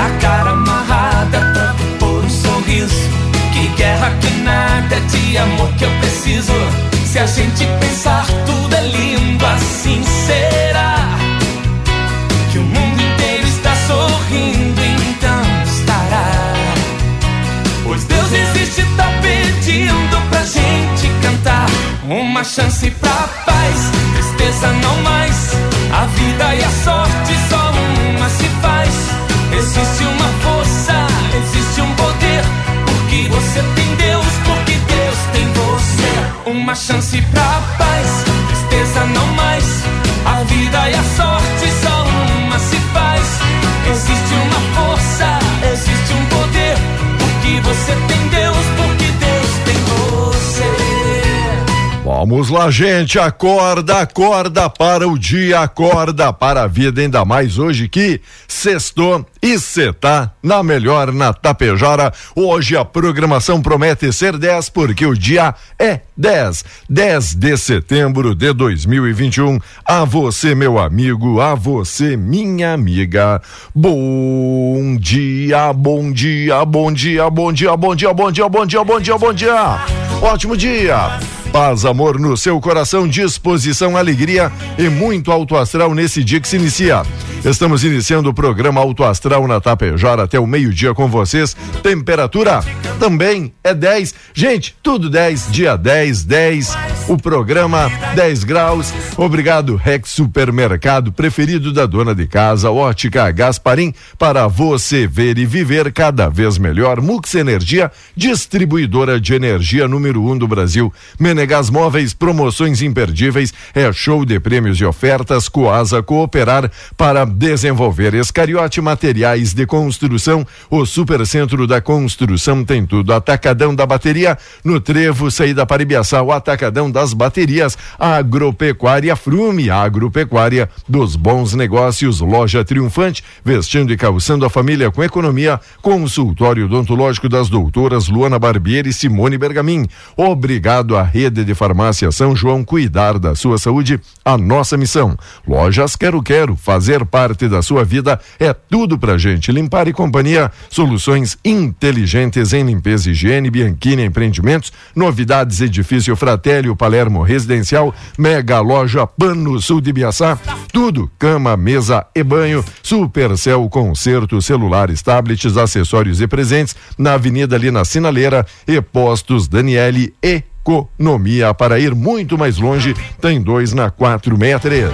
A cara amarrada pra pôr um sorriso. Que guerra que nada é de amor que eu preciso. Se a gente pensar tudo é Lá, gente, acorda, acorda para o dia, acorda para a vida, ainda mais hoje que sextou e cê tá na melhor na Tapejara. Hoje a programação promete ser 10 porque o dia é 10, 10 de setembro de 2021. A você, meu amigo, a você, minha amiga. Bom dia, bom dia, bom dia, bom dia, bom dia, bom dia, bom dia, bom dia, bom dia. Ótimo dia. Paz, amor no seu coração, disposição, alegria e muito alto astral nesse dia que se inicia. Estamos iniciando o programa Alto Astral na Tapejara até o meio-dia com vocês. Temperatura também é 10. Gente, tudo 10, dia 10, 10. O programa 10 graus. Obrigado, Rex Supermercado, preferido da dona de casa, Ótica Gasparim, para você ver e viver cada vez melhor. Mux Energia, distribuidora de energia número 1 um do Brasil. Menegas Móveis, promoções imperdíveis, é show de prêmios e ofertas. Coasa Cooperar para desenvolver Escariote Materiais de Construção. O Supercentro da Construção tem tudo. Atacadão da Bateria, no Trevo, saída para Ibiaçá, o Atacadão das Baterias. Agropecuária Frume, agropecuária dos bons negócios. Loja Triunfante, vestindo e calçando a família com economia. Consultório odontológico das doutoras Luana Barbieri e Simone Bergamin. Obrigado à rede de farmácia São João cuidar da sua saúde, a nossa missão. Lojas Quero Quero, fazer parte da sua vida é tudo pra gente. Limpar e companhia, soluções inteligentes em limpeza higiene, Bianchini Empreendimentos, novidades edifício Fratelli, Palermo Residencial, Mega Loja Pano Sul de Biaçá, tudo, cama, mesa e banho, Supercel Concerto, celulares, tablets, acessórios e presentes, na Avenida ali na Sinaleira e Postos Daniele e Economia para ir muito mais longe, tem dois na 463.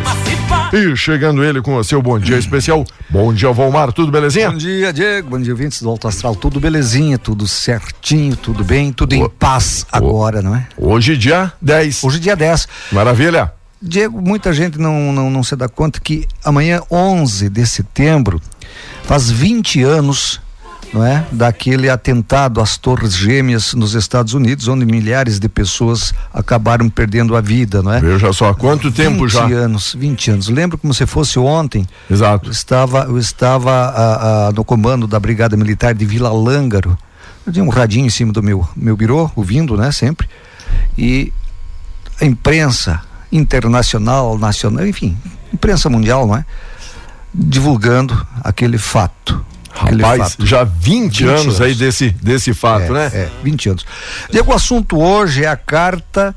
E chegando ele com o seu bom dia especial. Bom dia, Valmar, tudo belezinha? Bom dia, Diego. Bom dia, ouvintes do Alto Astral. Tudo belezinha, tudo certinho, tudo bem, tudo em paz agora, não é? Hoje, dia 10. Hoje, dia 10. Maravilha. Diego, muita gente não, não, não se dá conta que amanhã, 11 de setembro, faz 20 anos não é? Daquele atentado às Torres Gêmeas nos Estados Unidos, onde milhares de pessoas acabaram perdendo a vida, não é? Veja só, há quanto tempo 20 já? 20 anos, 20 anos. Lembro como se fosse ontem. Exato. Eu estava, eu estava a, a, no comando da Brigada Militar de Vila Lângaro. Eu tinha um radinho em cima do meu, meu birô, ouvindo, né, sempre. E a imprensa internacional, nacional, enfim, imprensa mundial, não é? Divulgando aquele fato. Rapaz, já 20, 20 anos, anos. aí desse, desse fato, né? É, 20 anos. Diego, o assunto hoje é a carta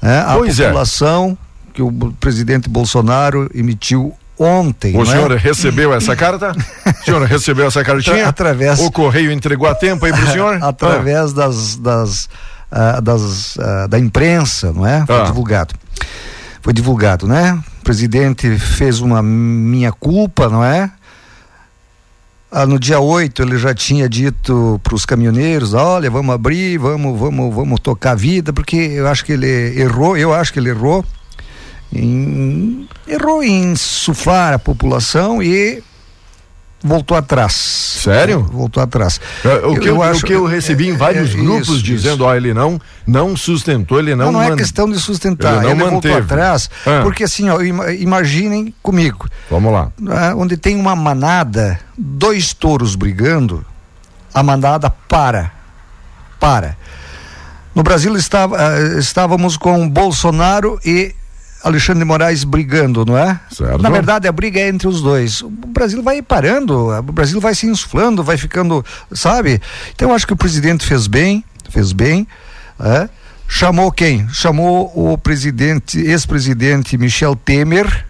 né, à Pois é. população que o presidente Bolsonaro emitiu ontem. O é? senhor recebeu essa carta? O senhor recebeu essa cartinha? Através- O correio entregou a tempo aí pro senhor? através das, das, ah, das, ah, da imprensa, não é? Foi Ah. divulgado. foi divulgado, né? O presidente fez uma minha culpa, não é? Ah, no dia 8 ele já tinha dito para os caminhoneiros, olha, vamos abrir, vamos, vamos, vamos tocar a vida, porque eu acho que ele errou, eu acho que ele errou em, errou em insuflar a população e voltou atrás. Sério? Voltou atrás. É, o que eu, eu acho, o que eu recebi em é, vários é, grupos isso, dizendo, ó, ele não não sustentou, ele não Não, não é questão de sustentar, ele, não ele voltou atrás, ah. porque assim, ó, imaginem comigo. Vamos lá. Ah, onde tem uma manada, dois touros brigando, a manada para. Para. No Brasil estava, uh, estávamos com Bolsonaro e Alexandre de Moraes brigando, não é? Certo. Na verdade, a briga é entre os dois. O Brasil vai parando, o Brasil vai se insuflando, vai ficando, sabe? Então, eu acho que o presidente fez bem, fez bem, é? Chamou quem? Chamou o presidente, ex-presidente Michel Temer,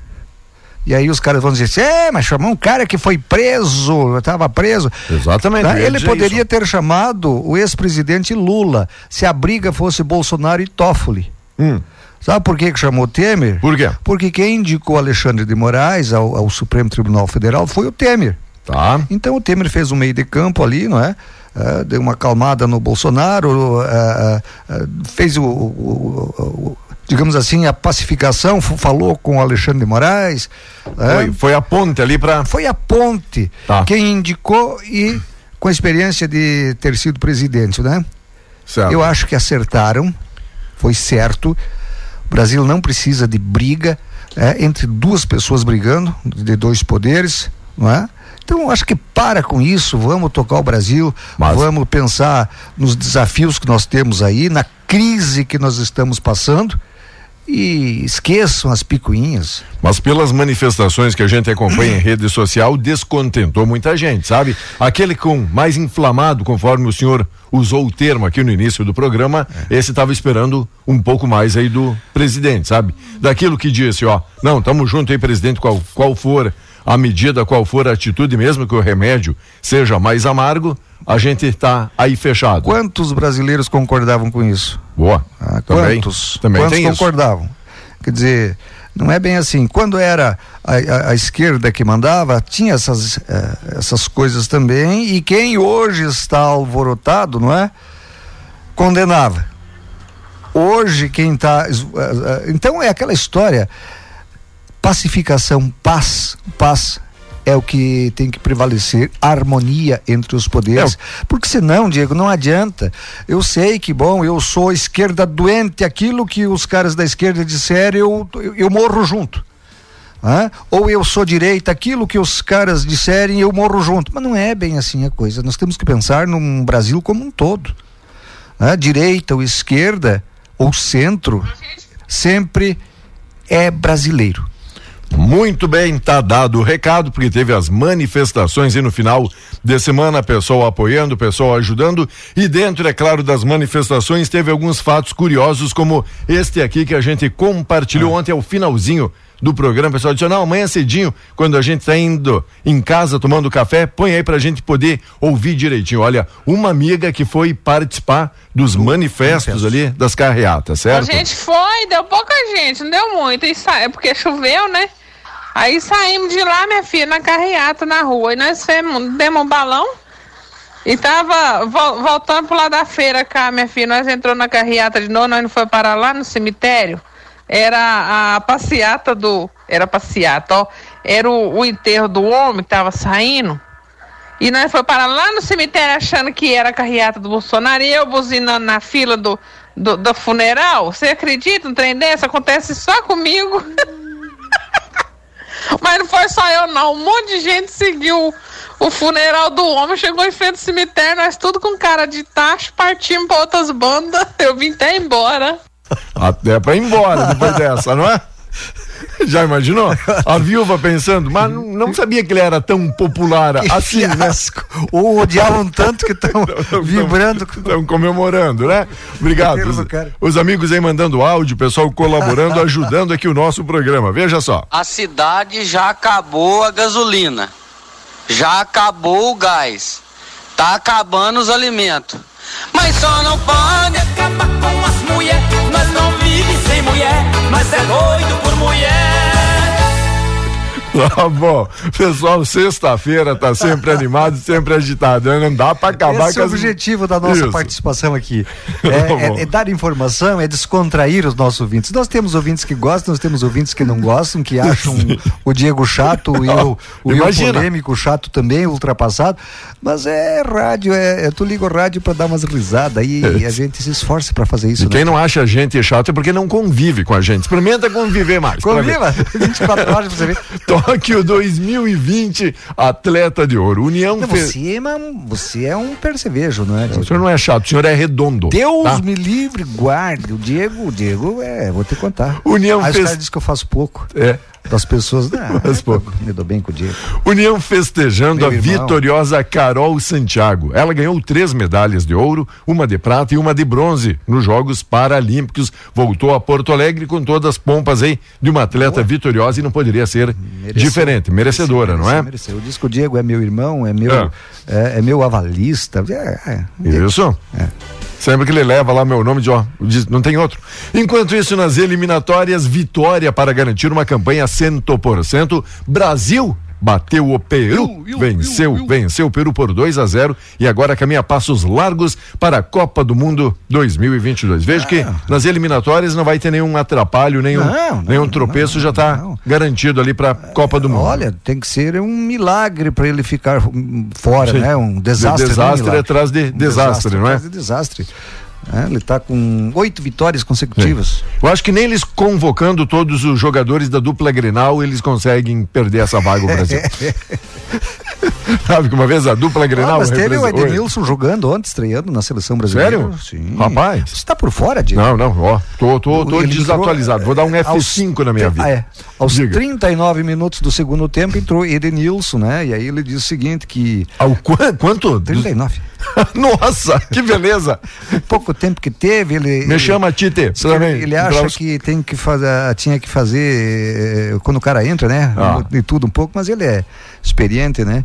e aí os caras vão dizer assim, é, mas chamou um cara que foi preso, estava preso. Exatamente. Tá? Ele poderia isso. ter chamado o ex-presidente Lula, se a briga fosse Bolsonaro e Toffoli. Hum. Sabe por que, que chamou Temer? Por quê? Porque quem indicou Alexandre de Moraes ao, ao Supremo Tribunal Federal foi o Temer. Tá. Então o Temer fez um meio de campo ali, não é? Uh, deu uma calmada no Bolsonaro, uh, uh, fez o, o, o, digamos assim, a pacificação, falou com o Alexandre de Moraes. Foi, foi a ponte ali para. Foi a ponte. Tá. Quem indicou e com a experiência de ter sido presidente, né? Certo. Eu acho que acertaram, foi certo. O Brasil não precisa de briga é, entre duas pessoas brigando, de dois poderes, não é? Então, acho que para com isso, vamos tocar o Brasil, Mas... vamos pensar nos desafios que nós temos aí, na crise que nós estamos passando e esqueçam as picuinhas. Mas pelas manifestações que a gente acompanha em rede social, descontentou muita gente, sabe? Aquele com mais inflamado, conforme o senhor usou o termo aqui no início do programa, é. esse estava esperando um pouco mais aí do presidente, sabe? Daquilo que disse, ó, não, tamo junto aí, presidente, qual, qual for a medida, qual for a atitude, mesmo que o remédio seja mais amargo, a gente está aí fechado. Quantos brasileiros concordavam com isso? Boa. Ah, também, quantos? Também quantos concordavam? Isso. Quer dizer, não é bem assim. Quando era a, a, a esquerda que mandava, tinha essas, eh, essas coisas também, e quem hoje está alvorotado, não é? Condenava. Hoje quem está. Eh, eh, então é aquela história. Pacificação, paz, paz é o que tem que prevalecer, harmonia entre os poderes. É. Porque senão, Diego, não adianta. Eu sei que, bom, eu sou esquerda doente, aquilo que os caras da esquerda disserem, eu, eu, eu morro junto. Ah? Ou eu sou direita, aquilo que os caras disserem, eu morro junto. Mas não é bem assim a coisa. Nós temos que pensar num Brasil como um todo. Ah? Direita ou esquerda, ou centro, sempre é brasileiro. Muito bem, tá dado o recado, porque teve as manifestações e no final de semana, pessoal apoiando, pessoal ajudando. E dentro, é claro, das manifestações, teve alguns fatos curiosos, como este aqui que a gente compartilhou ah. ontem ao finalzinho do programa. O pessoal disse: não, amanhã cedinho, quando a gente está indo em casa tomando café, põe aí para a gente poder ouvir direitinho. Olha, uma amiga que foi participar dos manifestos ali das carreatas, certo? A gente foi, deu pouca gente, não deu muito. É porque choveu, né? Aí saímos de lá, minha filha, na carreata na rua. E nós fomos, demos um balão. E tava vo voltando pro lado da feira cá, minha filha. Nós entrou na carreata de novo, nós não foi parar lá no cemitério. Era a passeata do. Era passeata, ó. Era o, o enterro do homem que tava saindo. E nós foi parar lá no cemitério achando que era a carreata do Bolsonaro e eu buzinando na fila do, do, do funeral. Você acredita um trem desse? Acontece só comigo. Mas não foi só eu, não. Um monte de gente seguiu o funeral do homem, chegou em frente do cemitério, nós tudo com cara de tacho, partimos para outras bandas. Eu vim até embora. Até para ir embora depois dessa, não é? Já imaginou? A viúva pensando, mas não sabia que ele era tão popular assim, né? né? Ou odiavam tanto que estão vibrando. Estão comemorando, né? Obrigado. Os, os, amigos aí mandando áudio, pessoal colaborando, ajudando aqui o nosso programa. Veja só. A cidade já acabou a gasolina. Já acabou o gás. Tá acabando os alimentos. Mas só não pode acabar com as mulheres. Nós não vive sem mulher, mas é doido por mulher. Tá bom. Pessoal, sexta-feira tá sempre animado, sempre agitado. né? Não dá pra acabar Esse é com o as- objetivo da nossa Isso. participação aqui. Tá É, é- é dar informação, é descontrair os nossos ouvintes. Nós temos ouvintes que gostam, nós temos ouvintes que não gostam, que acham o Diego chato e o, o Imagina. polêmico chato também, ultrapassado. Mas é rádio, é, é- tu liga o rádio pra dar umas risadas e a gente se esforça pra fazer isso. E né? quem não acha a gente chato é porque não convive com a gente. Experimenta conviver mais. Conviva! 24 horas pra você ver. Tóquio 2020, atleta de ouro. União Não, fez. você, é você é um percevejo, não é? O senhor não é chato, o senhor é redondo. Deus tá? me livre, guarde. O Diego, o Diego, é, vou te contar. União Aí fez- caras dizem que eu faço pouco. É. Das pessoas, não, Faz pouco. me dou bem com o Diego. União festejando Meu a irmão. vitoriosa Carol Santiago. Ela ganhou três medalhas de ouro, uma de prata e uma de bronze nos Jogos Paralímpicos. Voltou a Porto Alegre com todas as pompas aí de uma atleta vitoriosa e não poderia ser Mereceu. diferente, merecedora, não é? Mereceu. Eu disse que o Diego é meu irmão, é meu, É. é, é meu avalista. É, é. Sempre que ele leva lá meu nome de ó, não tem outro. Enquanto isso, nas eliminatórias, vitória para garantir uma campanha 100%. Brasil bateu o Peru, venceu, venceu o Peru por 2 a 0 e agora caminha passos largos para a Copa do Mundo 2022. Vejo que nas eliminatórias não vai ter nenhum atrapalho, nenhum, Não, não, nenhum tropeço, já está não. garantido ali para a Copa do Mundo. Olha, tem que ser um milagre para ele ficar fora, Sim. né? Um desastre. De- não um desastre milagre. atrás de Um desastre, não é? atrás de desastre. É, ele está com oito vitórias consecutivas. Eu acho que nem eles convocando todos os jogadores da dupla Grenal, eles conseguem perder essa vaga o Brasil. Sabe que uma vez a dupla Grenal Ah, mas teve o Edenilson jogando ontem, estreando na seleção brasileira. Sério? Sim. Rapaz. Você está por fora, Diego? Não, não, ó, tô, tô, tô Ele desatualizado. entrou, Vou dar um é, F5 na minha aos- vida. É, aos Diga. 39 minutos do segundo tempo entrou Edenilson, né? E aí ele diz o seguinte que Ao qua- quanto? 39. Nossa, que beleza! Pouco tempo que teve, ele Me chama Tite. Que Ele, ele acha que tem que fazer, tinha que fazer eh, quando o cara entra, né? Ah. De tudo um pouco, mas ele é experiente, né?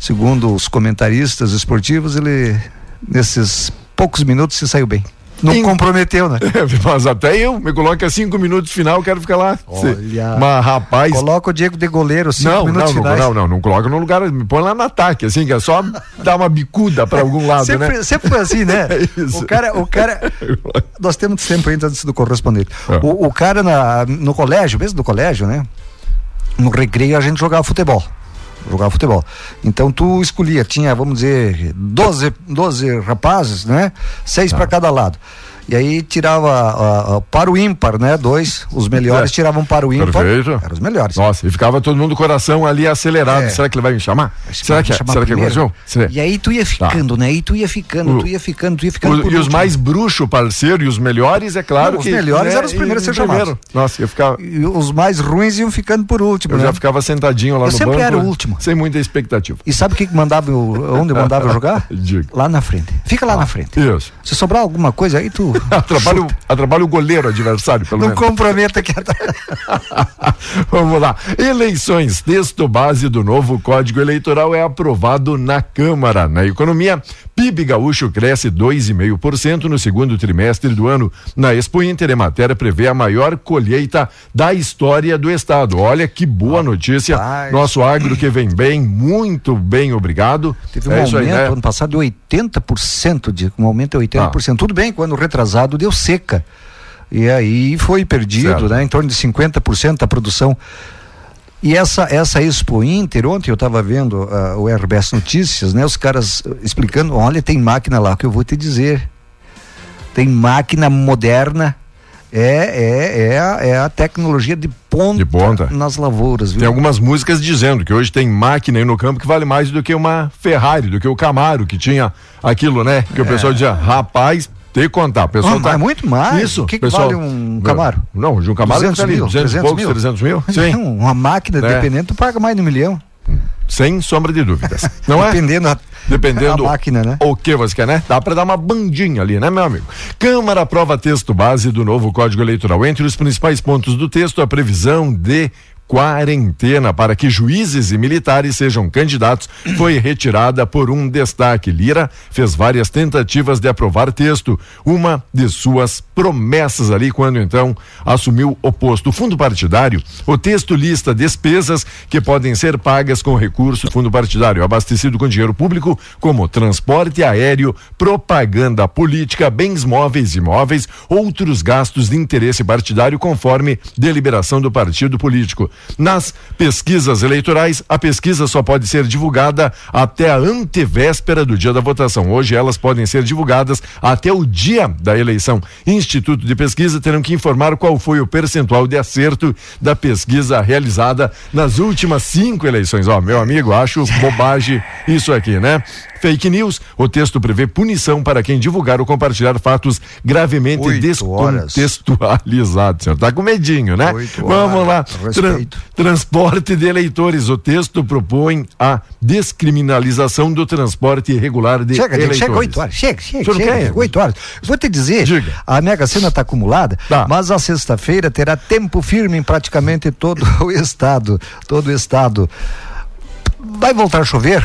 Segundo os comentaristas esportivos, ele nesses poucos minutos se saiu bem. Não comprometeu, né? Mas até eu, me coloca cinco minutos final, quero ficar lá. Olha. Mas rapaz, Coloca o Diego de goleiro cinco não, minutos não, não, não, não, não coloca no lugar, me põe lá no ataque, assim, que é só dar uma bicuda pra algum lado, sempre, né? sempre foi assim, né? É isso. O cara, o cara. Nós temos sempre ainda antes do correspondente. É. O, o cara na, no colégio, mesmo no colégio, né? No recreio a gente jogava futebol. Jogava futebol. Então tu escolhia, tinha, vamos dizer, 12, 12 rapazes, né? Seis Tá. para cada lado. E aí tirava ah, ah, para o ímpar, né? Dois, os melhores É. tiravam para o ímpar. Perfeito. Eram os melhores. Nossa, e ficava todo mundo coração ali acelerado. É. Será que ele vai me chamar? Que Será que, é- chamar será que é primeiro. Brasil? Será? E aí tu ia ficando, né? E tu ia ficando, O- tu ia ficando, tu ia ficando. O- e os último. mais bruxos, parceiro, e os melhores, é claro Não, os que. melhores eram os primeiros a ser chamados. Nossa, eu ficava. E os mais ruins iam ficando por último, Eu né? já ficava sentadinho lá Eu no sempre banco. era o último. Sem muita expectativa. E sabe o que, que mandava eu, onde eu mandava eu jogar? Diga. Lá na frente. Fica lá na frente. Isso. Se sobrar alguma coisa aí, tu. Atrapalha, o- atrapalha o goleiro adversário, pelo Não menos. comprometa que. Vamos lá. Eleições. Texto base do novo Código Eleitoral é aprovado na Câmara. Na economia, PIB gaúcho cresce 2,5% no segundo trimestre do ano. Na Expo Inter, a matéria prevê a maior colheita da história do estado. Olha que boa notícia. Nosso agro que vem bem, muito bem, obrigado. Teve um É aumento aí, né? ano passado de 80%, de, um aumento de 80%. Ah. Tudo bem, quando retrasado deu seca. E aí foi perdido, Certo. né? Em torno de 50% da produção. E essa, essa Expo Inter, ontem eu estava vendo ah, o RBS Notícias, né? Os caras ah, explicando, olha, tem máquina lá, que eu vou te dizer. Tem máquina moderna. É, é, é, a, é a tecnologia de ponta, De ponta. nas lavouras, viu? Tem algumas músicas dizendo que hoje tem máquina aí no campo que vale mais do que uma Ferrari, do que o Camaro, que tinha aquilo, né? Que o pessoal dizia, rapaz, tem que contar. O pessoal Ah, tá... muito mais. Isso. O que que pessoal... vale um Camaro? Não, de um Camaro 200 tá ali, mil, 200 e 300 poucos, mil? 300 mil. Sim, Não, uma máquina, É. dependendo, tu paga mais de um milhão. sem sombra de dúvidas. Não é? Dependendo a, Dependendo a máquina, né? o que você quer, né? Dá pra dar uma bandinha ali, né, meu amigo? Câmara aprova texto base do novo Código Eleitoral. Entre os principais pontos do texto, a previsão de quarentena para que juízes e militares sejam candidatos foi retirada por um destaque. Lira fez várias tentativas de aprovar texto, uma de suas promessas ali quando então assumiu o posto. O fundo partidário, o texto lista despesas que podem ser pagas com recurso do fundo partidário, abastecido com dinheiro público, como transporte aéreo, propaganda política, bens móveis e imóveis, outros gastos de interesse partidário conforme deliberação do partido político. Nas pesquisas eleitorais, a pesquisa só pode ser divulgada até a antevéspera do dia da votação. Hoje elas podem ser divulgadas até o dia da eleição. Instituto de Pesquisa terão que informar qual foi o percentual de acerto da pesquisa realizada nas últimas cinco eleições. Ó, meu amigo, acho bobagem isso aqui, né? Fake news. O texto prevê punição para quem divulgar ou compartilhar fatos gravemente Oito descontextualizados. Senhor, tá com medinho, né? Vamos lá. horas. Transporte de eleitores. O texto propõe a descriminalização do transporte irregular de Chega, eleitores. chega 8 horas. Chega, chega, senhor chega. 8 horas. Vou te dizer, Diga. a Mega Sena está acumulada, Tá. mas a sexta-feira terá tempo firme em praticamente todo o estado. Todo o estado. Vai voltar a chover?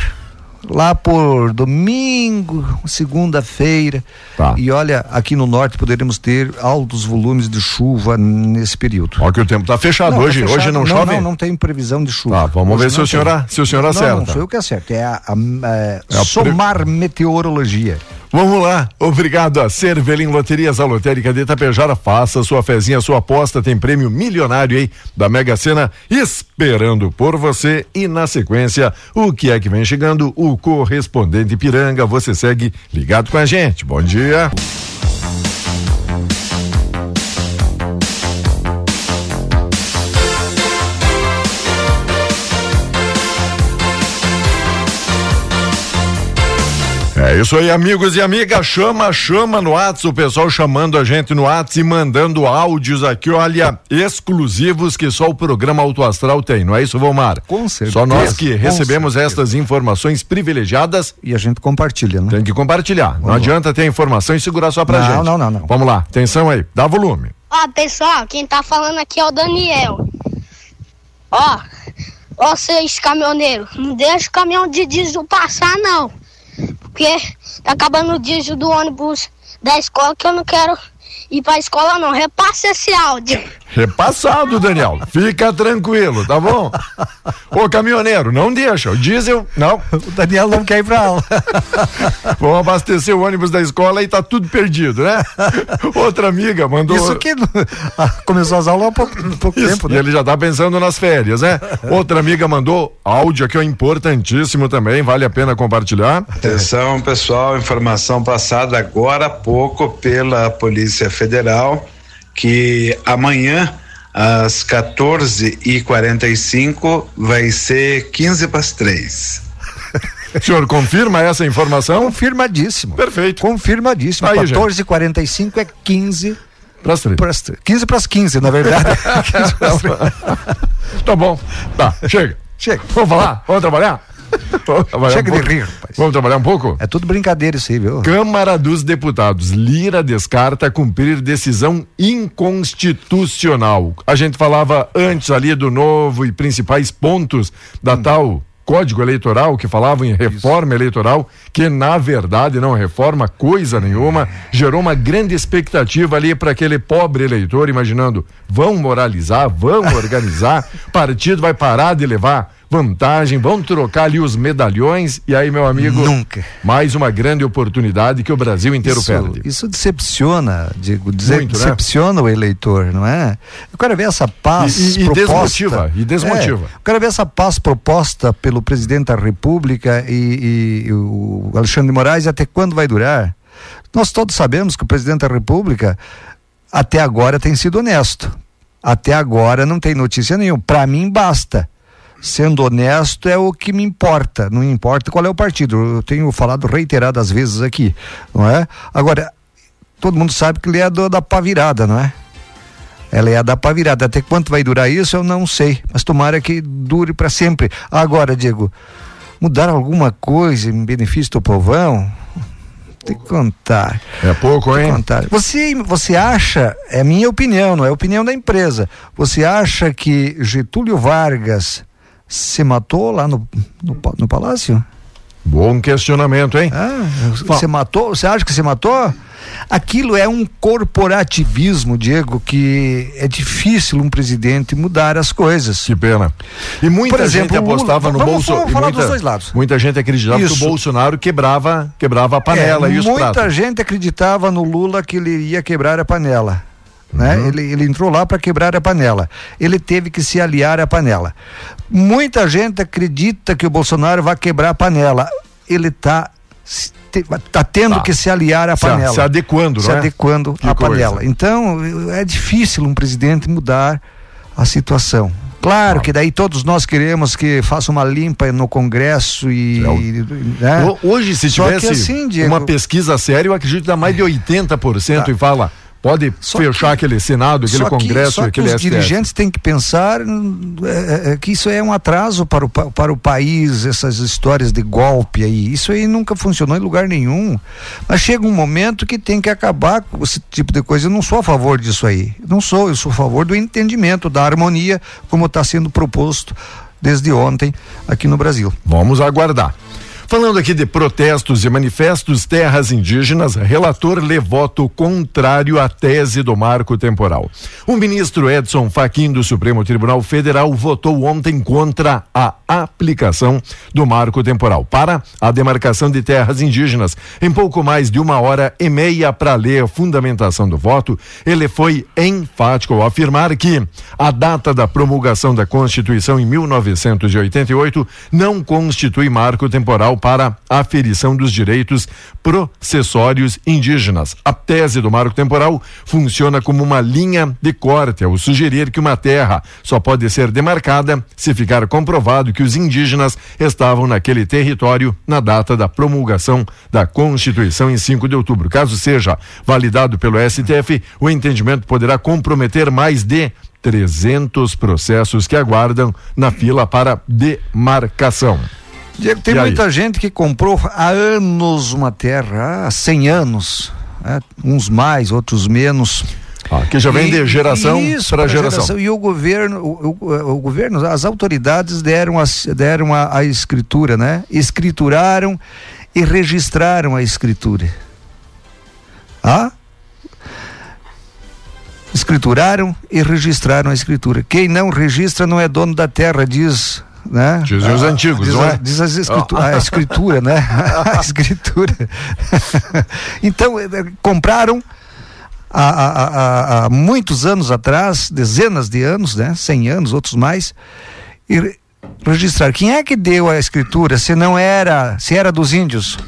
Lá por domingo, segunda-feira. Tá. E olha, aqui no norte poderemos ter altos volumes de chuva nesse período. Ó que o tempo tá fechado Não, tá hoje. fechado. Hoje não, não chove? Não, não tem previsão de chuva. Tá, vamos Hoje ver se não o senhor a- se o senhor Não, acerta. Não, sou eu que acerto. É a, a- é, É a pre- Somar Meteorologia. Vamos lá, obrigado a Cervelim Loterias, a lotérica de Itapejara, faça sua fezinha, sua aposta, tem prêmio milionário aí da Mega Sena esperando por você. E na sequência, o que é que vem chegando? O correspondente Piranga, você segue ligado com a gente, bom dia. É isso aí, amigos e amigas. Chama, chama no WhatsApp, o pessoal chamando a gente no WhatsApp e mandando áudios aqui, olha, exclusivos que só o programa Auto Astral tem, não é isso, Vomar? Com certeza, Só nós que recebemos certeza. estas informações privilegiadas, E a gente compartilha, né? tem que compartilhar. Não lá. adianta ter informação e segurar só pra Não, gente. não, não, não. Vamos lá, atenção aí, dá volume. Ó, pessoal, quem tá falando aqui é o Daniel. Ó, ó, vocês caminhoneiros, não deixa o caminhão de diesel passar, não. Porque tá acabando o diesel do ônibus da escola que eu não quero ir pra escola, não. Repassa esse áudio. Repassado, Daniel. Fica tranquilo, tá bom? Ô, caminhoneiro, não deixa. O diesel, não. O Daniel não quer ir pra aula. Vamos abastecer o ônibus da escola e tá tudo perdido, né? Outra amiga mandou. Isso que ah, começou as aulas há pouco, pouco Isso, tempo, E né? ele já tá pensando nas férias, né? Outra amiga mandou áudio aqui, ó, importantíssimo também, vale a pena compartilhar. Atenção, pessoal, informação passada agora há pouco pela Polícia Federal que amanhã às 14h45 vai ser 15 para as 3. O senhor confirma essa informação? Confirmadíssimo. Perfeito. Confirmadíssimo. Aí, gente. 14h45 é 15 Pras três. pras, 15 para as 15, na verdade. 15 pras três. Tá bom. Tá, chega. Chega. Vamos falar? Vamos trabalhar? Chega um de pouco? rir, rapaz. Vamos trabalhar um pouco? É tudo brincadeira isso aí, viu? Câmara dos Deputados, Lira descarta cumprir decisão inconstitucional. A gente falava antes ali do novo e principais pontos da tal Código Eleitoral, que falavam em reforma eleitoral, que na verdade não reforma coisa nenhuma, gerou uma grande expectativa ali para aquele pobre eleitor, imaginando, vão moralizar, vão organizar, partido vai parar de levar vantagem, vão trocar ali os medalhões, e aí, meu amigo, Nunca. mais uma grande oportunidade que o Brasil inteiro isso, perde. Isso decepciona, digo, dizer, Muito, né? decepciona o eleitor, não é? Eu quero ver essa paz E- e- e proposta. desmotiva, e desmotiva. É, eu quero ver essa paz proposta pelo presidente da República e, e o Alexandre de Moraes até quando vai durar? Nós todos sabemos que o presidente da República até agora tem sido honesto. Até agora não tem notícia nenhuma. Para mim basta. Sendo honesto é o que me importa, não importa qual é o partido. Eu tenho falado reiteradas vezes aqui, não é? Agora, todo mundo sabe que ele é do, da pá virada, não é? Ela é a da pá virada. Até quanto vai durar isso, eu não sei. Mas tomara que dure para sempre. Agora, Diego, mudar alguma coisa em benefício do povão? Tem que contar. É pouco, hein? Contar. Você, você acha, é minha opinião, não é a opinião da empresa. Você acha que Getúlio Vargas se matou lá no, no, no palácio? Bom questionamento, hein? Ah, você matou? Você acha que você matou? Aquilo é um corporativismo, Diego, que é difícil um presidente mudar as coisas. Que pena. E muita Por exemplo, gente apostava Lula, no vamos Bolsonaro. falar muita, dos dois lados. Muita gente acreditava Isso. que o Bolsonaro quebrava, quebrava a panela É, e os muita pratos. gente acreditava no Lula que ele ia quebrar a panela. Né? Uhum. Ele, ele entrou lá para quebrar a panela. Ele teve que se aliar à panela. Muita gente acredita que o Bolsonaro vai quebrar a panela. Ele está tá tendo Tá. que se aliar à panela. se adequando, se não é? adequando Que à coisa. panela. Então, é difícil um presidente mudar a situação. Claro que daí todos nós queremos que faça uma limpa no Congresso e. né? Ho- Hoje, se Só tivesse assim, Diego- uma pesquisa séria, eu acredito que dá mais de 80% Tá. e fala, pode Só fechar aquele Senado, aquele Só que- Congresso, só que aquele os STF. dirigentes têm que pensar hum, é, é, que isso é um atraso para o, pa- para o país, essas histórias de golpe aí. Isso aí nunca funcionou em lugar nenhum. Mas chega um momento que tem que acabar com esse tipo de coisa. Eu não sou a favor disso aí. Não sou, eu sou a favor do entendimento, da harmonia, como está sendo proposto desde ontem aqui no Brasil. Vamos aguardar. Falando aqui de protestos e manifestos, terras indígenas, relator lê voto contrário à tese do marco temporal. O ministro Edson Fachin do Supremo Tribunal Federal votou ontem contra a aplicação do marco temporal para a demarcação de terras indígenas. Em pouco mais de uma hora e meia para ler a fundamentação do voto, ele foi enfático ao afirmar que a data da promulgação da Constituição em 1988 não constitui marco temporal para a aferição dos direitos processórios indígenas. A tese do marco temporal funciona como uma linha de corte ao sugerir que uma terra só pode ser demarcada se ficar comprovado que os indígenas estavam naquele território na data da promulgação da Constituição em 5 de outubro. Caso seja validado pelo STF, o entendimento poderá comprometer mais de 300 processos que aguardam na fila para demarcação. Diego, tem E aí? muita gente que comprou há anos uma terra, há 100 anos, né? uns mais, outros menos. Ah, que já vem E- de geração para pra geração. E o governo, o, o- o governo, as autoridades deram, as, deram a, a escritura, né? Escrituraram e registraram a escritura. Ah? Escrituraram e registraram a escritura. Quem não registra não é dono da terra, diz. Né? Dizem os antigos, diz, não a, é? diz as escritu- Ah. a escritura, né? a escritura. então, eh, compraram há, há- há- muitos anos atrás, dezenas de anos, né? 100 anos, outros mais, e re- registrar. Quem é que deu a escritura se não era, se era dos índios?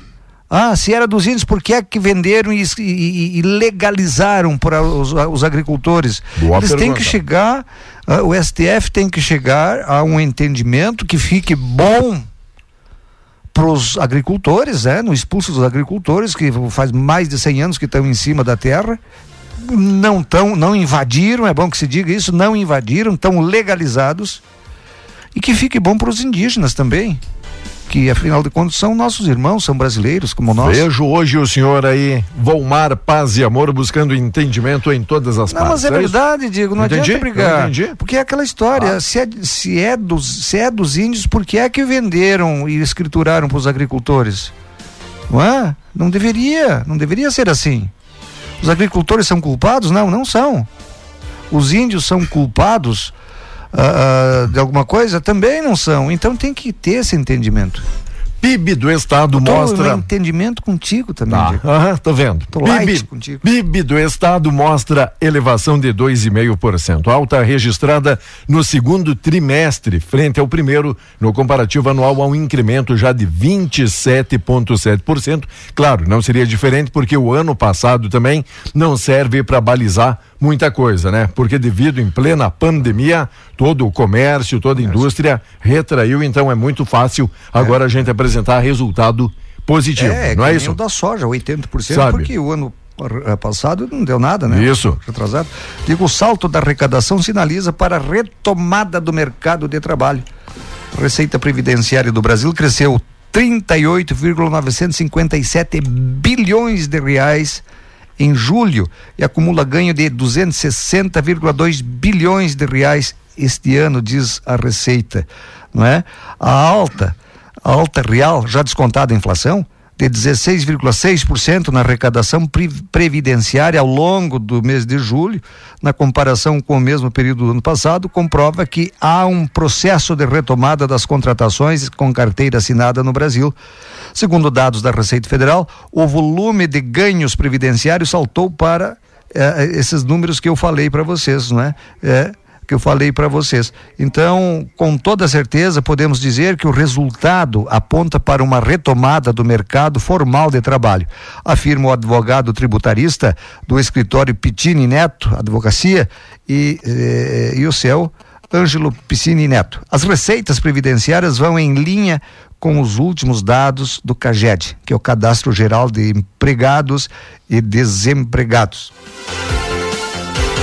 Ah, se era dos índios, por que é que venderam e, e- e- legalizaram para os, os agricultores? Boa Eles têm pergunta. que chegar, ah, o STF tem que chegar a um entendimento que fique bom para os agricultores, né? Não expulso dos agricultores, que faz mais de 100 anos que estão em cima da terra, não tão, não invadiram, é bom que se diga isso, não invadiram, estão legalizados, e que fique bom para os indígenas também, que afinal de contas são nossos irmãos, são brasileiros como nós. Vejo hoje o senhor aí, Volmar Paz e Amor, buscando entendimento em todas as Não, partes. mas é isso? verdade, Diego, não Entendi, adianta brigar. entendi. Porque é aquela história, se, é, se, é dos, se é dos índios, por que é que venderam e escrituraram para os agricultores? Não é? Não deveria, não deveria ser assim. Os agricultores são culpados? Não, não são. Os índios são culpados ah, de alguma coisa? Também não são. Então tem que ter esse entendimento. PIB do estado Tô mostra. em entendimento contigo também, Tá, aham, tô vendo. Tô PIB, contigo. PIB do estado mostra elevação de 2,5%, alta registrada no segundo trimestre, frente ao primeiro, no comparativo anual, há um incremento já de 27,7%. Claro, não seria diferente porque o ano passado também não serve para balizar muita coisa, né? Porque devido em plena pandemia, todo o comércio, toda a indústria retraiu, então é muito fácil agora a gente apresentar resultado positivo, É, não é isso? da soja, 80%, Sabe? porque o ano passado não deu nada, né? Isso. Atrasado. Digo, o salto da arrecadação sinaliza para a retomada do mercado de trabalho. A Receita Previdenciária do Brasil cresceu 38,957 bilhões de reais em julho e acumula ganho de 260,2 bilhões de reais este ano, diz a Receita, não é? A alta, a alta real, já descontada a inflação, de 16,6% na arrecadação previdenciária ao longo do mês de julho, na comparação com o mesmo período do ano passado, comprova que há um processo de retomada das contratações com carteira assinada no Brasil. Segundo dados da Receita Federal, o volume de ganhos previdenciários saltou para eh, esses números que eu falei para vocês, não é? é que eu falei para vocês. Então, com toda certeza, podemos dizer que o resultado aponta para uma retomada do mercado formal de trabalho, afirma o advogado tributarista do escritório Pitini Neto Advocacia e, eh, e o céu. Ângelo Piscini Neto. As receitas previdenciárias vão em linha com os últimos dados do CAGED, que é o Cadastro Geral de Empregados e Desempregados.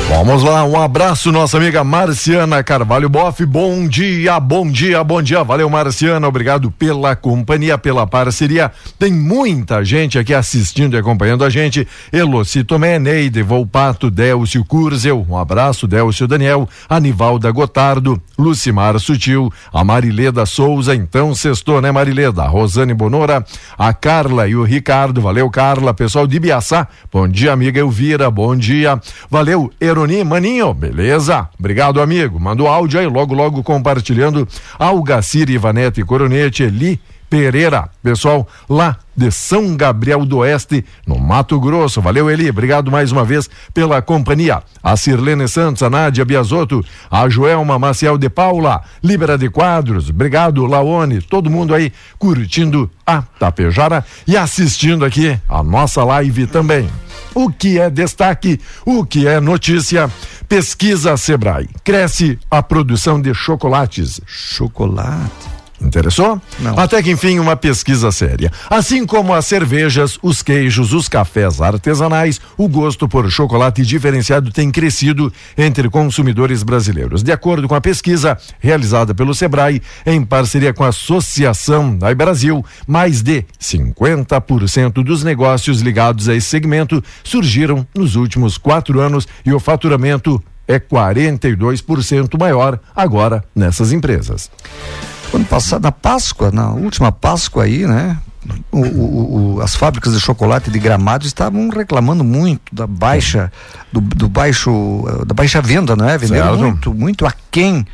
Vamos lá, um abraço, nossa amiga Marciana Carvalho Boff. Bom dia, bom dia, bom dia. Valeu, Marciana. Obrigado pela companhia, pela parceria. Tem muita gente aqui assistindo e acompanhando a gente. Eloci Tomé, Neide Volpato, Délcio Curzel. Um abraço, Délcio Daniel, Anivalda Gotardo, Lucimar Sutil, a Marileda Souza. Então, sextou, né, Marileda? A Rosane Bonora, a Carla e o Ricardo. Valeu, Carla. Pessoal de Biaçá. Bom dia, amiga Elvira. Bom dia. Valeu, Eroni, maninho, beleza? Obrigado, amigo. Manda o áudio aí, logo, logo compartilhando. Algacir, Ivanete Coronete, Eli Pereira, pessoal lá de São Gabriel do Oeste, no Mato Grosso. Valeu, Eli. Obrigado mais uma vez pela companhia. A Sirlene Santos, a Nádia Biasotto, a Joelma Maciel de Paula, Libera de Quadros. Obrigado, Laone. Todo mundo aí curtindo a Tapejara e assistindo aqui a nossa live também. O que é destaque? O que é notícia? Pesquisa Sebrae. Cresce a produção de chocolates. Chocolate. Interessou? Não. Até que enfim, uma pesquisa séria. Assim como as cervejas, os queijos, os cafés artesanais, o gosto por chocolate diferenciado tem crescido entre consumidores brasileiros. De acordo com a pesquisa realizada pelo Sebrae, em parceria com a Associação da Brasil, mais de 50% dos negócios ligados a esse segmento surgiram nos últimos quatro anos e o faturamento é 42% maior agora nessas empresas. Ano passado, na Páscoa, na última Páscoa aí, né? O, o, o, as fábricas de chocolate de Gramado estavam reclamando muito da baixa do, do baixo da baixa venda, não é? Venderam Certo. muito, muito aquém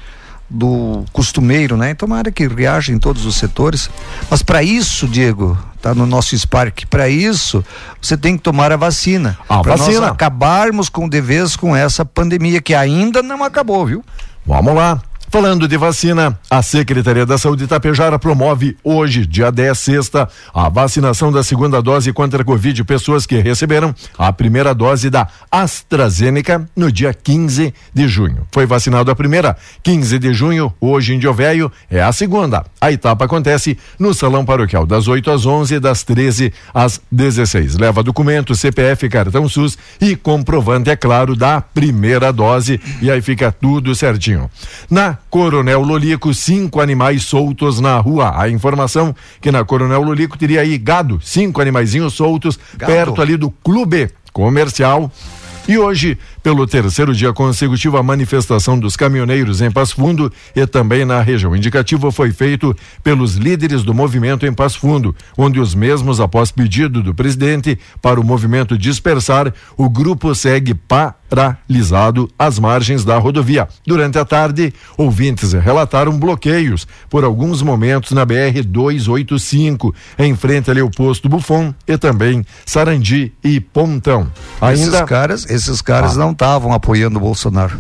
do costumeiro, né? Tomara que reaja em todos os setores. Mas para isso, Diego, tá no nosso Spark, para isso você tem que tomar a vacina. A Pra vacina. nós acabarmos com de vez com essa pandemia que ainda não acabou, viu? Vamos lá. Falando de vacina, a Secretaria da Saúde Itapejara promove hoje, dia 10, sexta, a vacinação da segunda dose contra a Covid pessoas que receberam a primeira dose da AstraZeneca no dia 15 de junho. Foi vacinado a primeira, 15 de junho, hoje em Diovéio, é a segunda. A etapa acontece no Salão Paroquial, das 8 às 11 das 13 às 16. Leva documento, CPF, cartão SUS e comprovante, é claro, da primeira dose e aí fica tudo certinho. Na Coronel Lolico, cinco animais soltos na rua. A informação que na Coronel Lolico teria aí gado, cinco animaizinhos soltos Gado. perto ali do clube comercial. E hoje, pelo terceiro dia consecutivo, a manifestação dos caminhoneiros em Passo Fundo e também na região. O indicativo foi feito pelos líderes do movimento em Passo Fundo, onde os mesmos, após pedido do presidente para o movimento dispersar, o grupo segue paralisado às margens da rodovia. Durante a tarde, ouvintes relataram bloqueios por alguns momentos na BR 285, em frente ali ao posto Bufon e também Sarandi e Pontão. Esses Ainda caras, esses caras Ah. não estavam apoiando o Bolsonaro.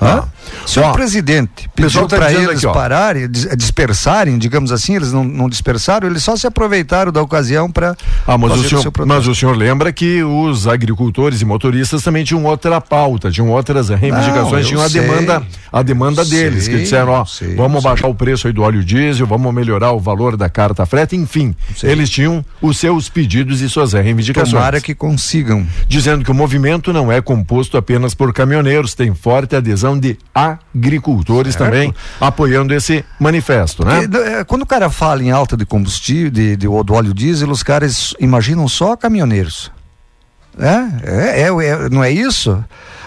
Hã? Se o presidente pediu tá para eles aqui, pararem, dis- dispersarem, digamos assim, eles não, não dispersaram, eles só se aproveitaram da ocasião para Ah, mas o, o senhor, protesto. mas o senhor lembra que os agricultores e motoristas também tinham outra pauta, tinham outras reivindicações, tinham a sei. demanda, a demanda deles, que Sei, disseram, ó, sei, vamos sei. baixar o preço aí do óleo diesel, vamos melhorar o valor da carta frete, enfim, Sei. eles tinham os seus pedidos e suas reivindicações. Tomara que consigam. Dizendo que o movimento não é composto apenas por caminhoneiros, tem forte adesão de agricultores também apoiando esse manifesto, né? Porque, é, Quando o cara fala em alta de combustível, de, de- do óleo diesel, os caras imaginam só caminhoneiros. É, é, é, é, não é isso?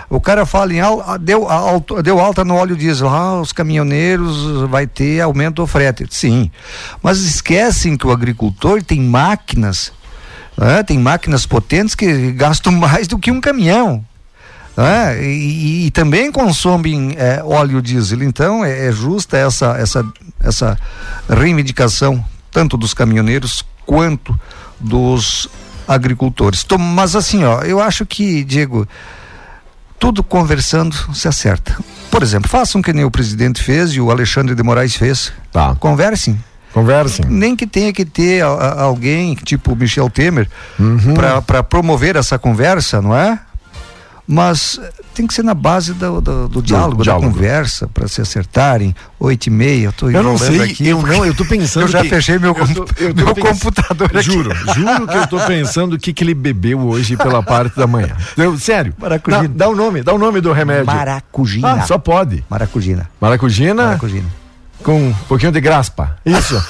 O cara fala em al, deu, alto, deu alta no óleo diesel, ah, os caminhoneiros vai ter aumento do frete. Sim, mas esquecem que o agricultor tem máquinas, né, tem máquinas potentes que gastam mais do que um caminhão. Né, e, e também consomem é, óleo diesel. Então é, é justa essa, essa, essa reivindicação, tanto dos caminhoneiros quanto dos agricultores. Mas assim, ó, eu acho que, Diego, tudo conversando se acerta. Por exemplo, façam que nem o presidente fez e o Alexandre de Moraes fez. Tá. Conversem. Conversem. Nem que tenha que ter a- a- alguém, tipo Michel Temer, Uhum. para promover essa conversa, não é? Mas eh, tem que ser na base do, do, do diálogo, diálogo. da conversa, para se acertarem. Oito e meia, eu tô Eu não sei, aqui. eu não, eu tô pensando Eu já que- fechei meu, eu tô- eu tô meu pens- computador aqui. Juro, juro que eu tô pensando o que que ele bebeu hoje pela parte da manhã. Eu, sério. Maracujina. Dá, dá o nome, dá o nome do remédio. Maracujina. Ah, só pode. Maracujina. Maracujina, Maracujina. com um pouquinho de graspa. Isso.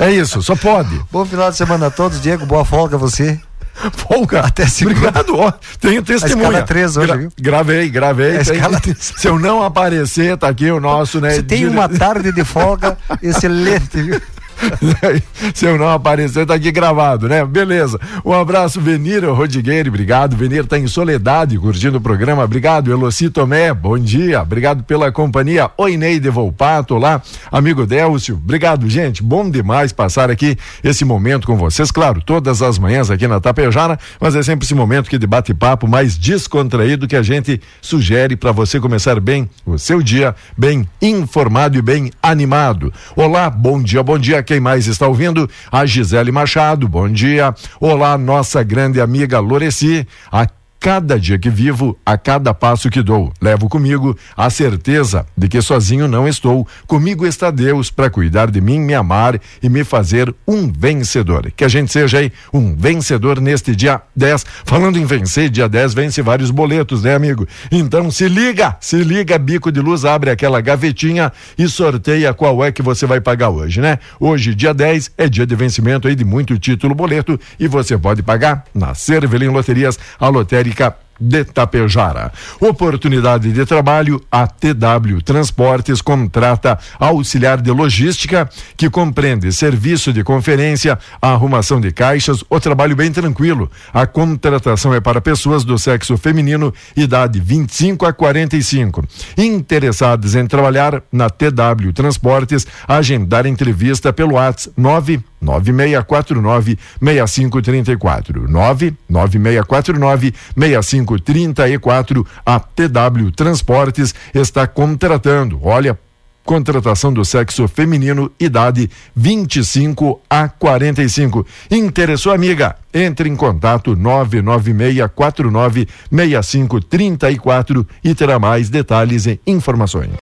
é isso, só pode. Bom final de semana a todos, Diego. Boa folga a você. Folga. Até segunda. Obrigado, ó. Tenho testemunha. escala três hoje, viu? Gravei, gravei. A escala três. Se eu não aparecer, tá aqui o nosso, né? Você tem dire- uma tarde de folga excelente, viu? Se eu não aparecer, tá aqui gravado, né? Beleza. Um abraço, Venira Rodigueira, obrigado. Venira tá em Soledade, curtindo o programa. Obrigado, Eloci Tomé, bom dia. Obrigado pela companhia. Oi, Neide Volpato, olá. Amigo Délcio, obrigado, gente. Bom demais passar aqui esse momento com vocês. Claro, todas as manhãs aqui na Tapejara, mas é sempre esse momento que de bate-papo mais descontraído que a gente sugere para você começar bem o seu dia, bem informado e bem animado. Olá, bom dia, bom dia. Quem mais está ouvindo? A Gisele Machado, bom dia. Olá, nossa grande amiga Loreci. A cada dia que vivo, a cada passo que dou, levo comigo a certeza de que sozinho não estou. Comigo está Deus para cuidar de mim, me amar e me fazer um vencedor. Que a gente seja aí um vencedor neste dia 10. Falando em vencer, dia 10 vence vários boletos, né, amigo? Então se liga, se liga, bico de luz, abre aquela gavetinha e sorteia qual é que você vai pagar hoje, né? Hoje, dia 10, é dia de vencimento aí de muito título boleto e você pode pagar na Cervelim Loterias, a lotérica de Tapejara. Oportunidade de trabalho, a TW Transportes contrata auxiliar de logística que compreende serviço de conferência, arrumação de caixas, o trabalho bem tranquilo. A contratação é para pessoas do sexo feminino, idade 25 a 45. Interessados em trabalhar na TW Transportes, agendar entrevista pelo WhatsApp 9 9649 6534 99649 6534 a TW Transportes está contratando. Olha, contratação do sexo feminino, idade 25 a 45. Interessou, amiga? Entre em contato 99649 6534 e terá mais detalhes e informações.